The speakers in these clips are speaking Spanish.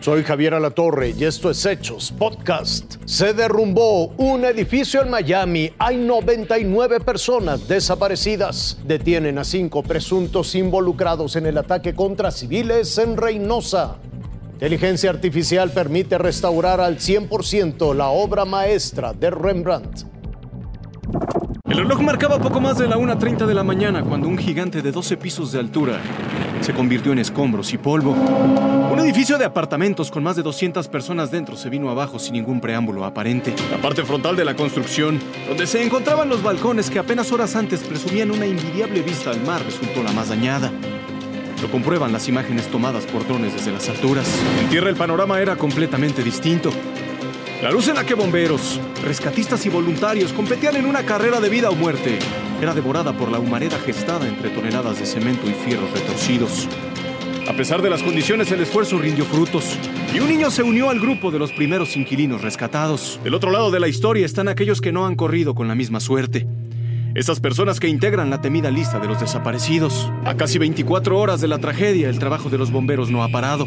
Soy Javier Alatorre y esto es Hechos Podcast. Se derrumbó un edificio en Miami. Hay 99 personas desaparecidas. Detienen a cinco presuntos involucrados en el ataque contra civiles en Reynosa. Inteligencia artificial permite restaurar al 100% la obra maestra de Rembrandt. El reloj marcaba poco más de la 1.30 de la mañana cuando un gigante de 12 pisos de altura se convirtió en escombros y polvo. Un edificio de apartamentos con más de 200 personas dentro se vino abajo sin ningún preámbulo aparente. La parte frontal de la construcción, donde se encontraban los balcones que apenas horas antes presumían una envidiable vista al mar, resultó la más dañada. Lo comprueban las imágenes tomadas por drones desde las alturas. En tierra el panorama era completamente distinto. La luz en la que bomberos, rescatistas y voluntarios competían en una carrera de vida o muerte era devorada por la humareda gestada entre toneladas de cemento y fierros retorcidos. A pesar de las condiciones, el esfuerzo rindió frutos y un niño se unió al grupo de los primeros inquilinos rescatados. Del otro lado de la historia están aquellos que no han corrido con la misma suerte. Esas personas que integran la temida lista de los desaparecidos. A casi 24 horas de la tragedia, el trabajo de los bomberos no ha parado.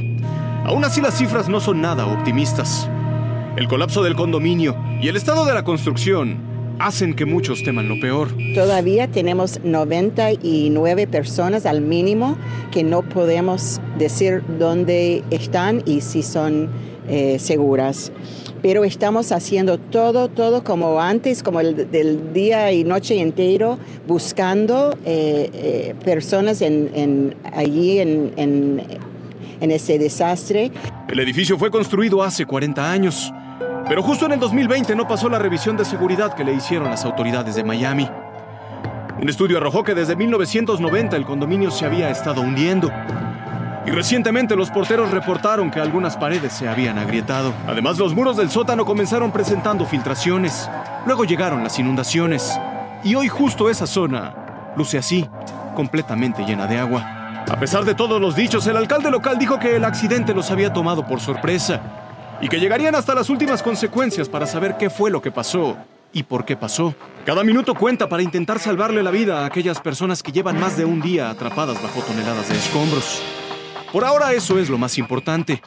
Aún así, las cifras no son nada optimistas. El colapso del condominio y el estado de la construcción hacen que muchos teman lo peor. Todavía tenemos 99 personas al mínimo que no podemos decir dónde están y si son eh, seguras. Pero estamos haciendo todo, todo como antes, como el del día y noche entero, buscando eh, eh, personas en, allí en, en ese desastre. El edificio fue construido hace 40 años. Pero justo en el 2020 no pasó la revisión de seguridad que le hicieron las autoridades de Miami. Un estudio arrojó que desde 1990 el condominio se había estado hundiendo. Y recientemente los porteros reportaron que algunas paredes se habían agrietado. Además, los muros del sótano comenzaron presentando filtraciones. Luego llegaron las inundaciones. Y hoy justo esa zona luce así, completamente llena de agua. A pesar de todos los dichos, el alcalde local dijo que el accidente los había tomado por sorpresa y que llegarían hasta las últimas consecuencias para saber qué fue lo que pasó y por qué pasó. Cada minuto cuenta para intentar salvarle la vida a aquellas personas que llevan más de un día atrapadas bajo toneladas de escombros. Por ahora eso es lo más importante.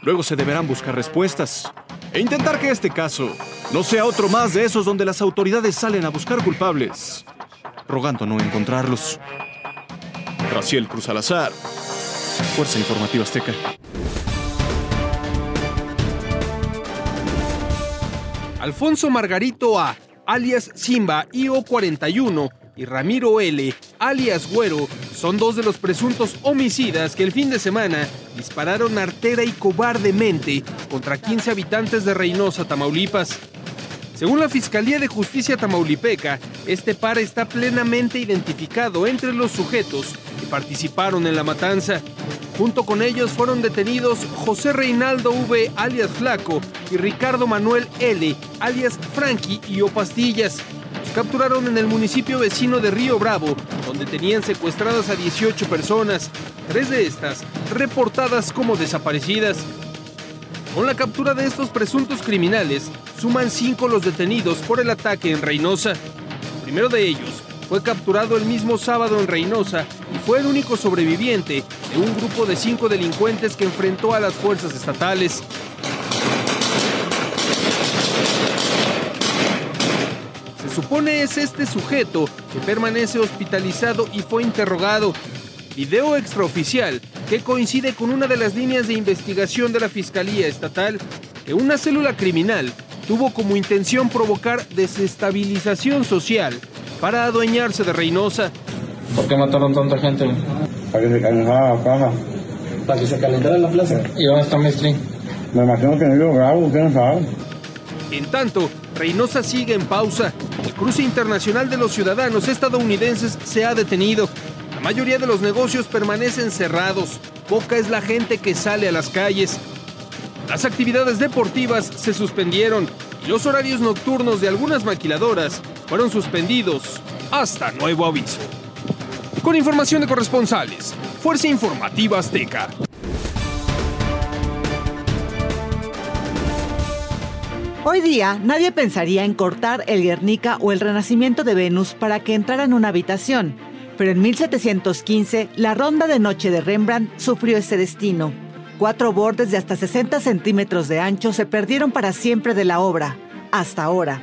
Luego se deberán buscar respuestas e intentar que este caso no sea otro más de esos donde las autoridades salen a buscar culpables, rogando no encontrarlos. Raciel Cruz Alazar, Fuerza Informativa Azteca. Alfonso Margarito A, alias Simba IO41, y Ramiro L., alias Güero, son dos de los presuntos homicidas que el fin de semana dispararon artera y cobardemente contra 15 habitantes de Reynosa, Tamaulipas. Según la Fiscalía de Justicia Tamaulipeca, este par está plenamente identificado entre los sujetos que participaron en la matanza. Junto con ellos fueron detenidos José Reinaldo V, alias Flaco, y Ricardo Manuel L, alias Frankie y O Pastillas. Los capturaron en el municipio vecino de Río Bravo, donde tenían secuestradas a 18 personas, tres de estas reportadas como desaparecidas. Con la captura de estos presuntos criminales, suman cinco los detenidos por el ataque en Reynosa. El primero de ellos fue capturado el mismo sábado en Reynosa y fue el único sobreviviente de un grupo de cinco delincuentes que enfrentó a las fuerzas estatales. Se supone es este sujeto que permanece hospitalizado y fue interrogado. Video extraoficial que coincide con una de las líneas de investigación de la Fiscalía Estatal, que una célula criminal tuvo como intención provocar desestabilización social para adueñarse de Reynosa. ¿Por qué mataron tanta gente? Para que se calentara la plaza. Para que se calentara la plaza. ¿Y dónde está Mestri? Me imagino que no lo grabo, quién sabe. En tanto, Reynosa sigue en pausa. El cruce internacional de los ciudadanos estadounidenses se ha detenido. La mayoría de los negocios permanecen cerrados. Poca es la gente que sale a las calles. Las actividades deportivas se suspendieron y los horarios nocturnos de algunas maquiladoras fueron suspendidos hasta nuevo aviso. Con información de corresponsales, Fuerza Informativa Azteca. Hoy día nadie pensaría en cortar el Guernica o el renacimiento de Venus para que entrara en una habitación, pero en 1715 la ronda de noche de Rembrandt sufrió ese destino cuatro bordes de hasta 60 centímetros de ancho se perdieron para siempre de la obra, hasta ahora.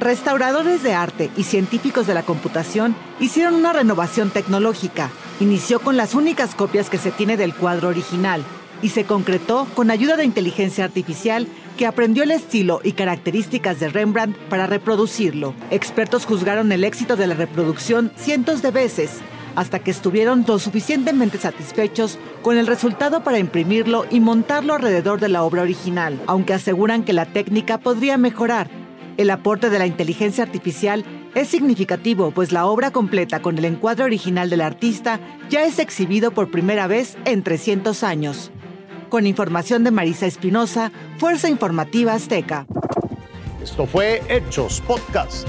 Restauradores de arte y científicos de la computación hicieron una renovación tecnológica. Inició con las únicas copias que se tiene del cuadro original y se concretó con ayuda de inteligencia artificial que aprendió el estilo y características de Rembrandt para reproducirlo. Expertos juzgaron el éxito de la reproducción cientos de veces hasta que estuvieron lo suficientemente satisfechos con el resultado para imprimirlo y montarlo alrededor de la obra original, aunque aseguran que la técnica podría mejorar. El aporte de la inteligencia artificial es significativo, pues la obra completa con el encuadre original del artista ya es exhibido por primera vez en 300 años. Con información de Marisa Espinosa, Fuerza Informativa Azteca. Esto fue Hechos Podcast.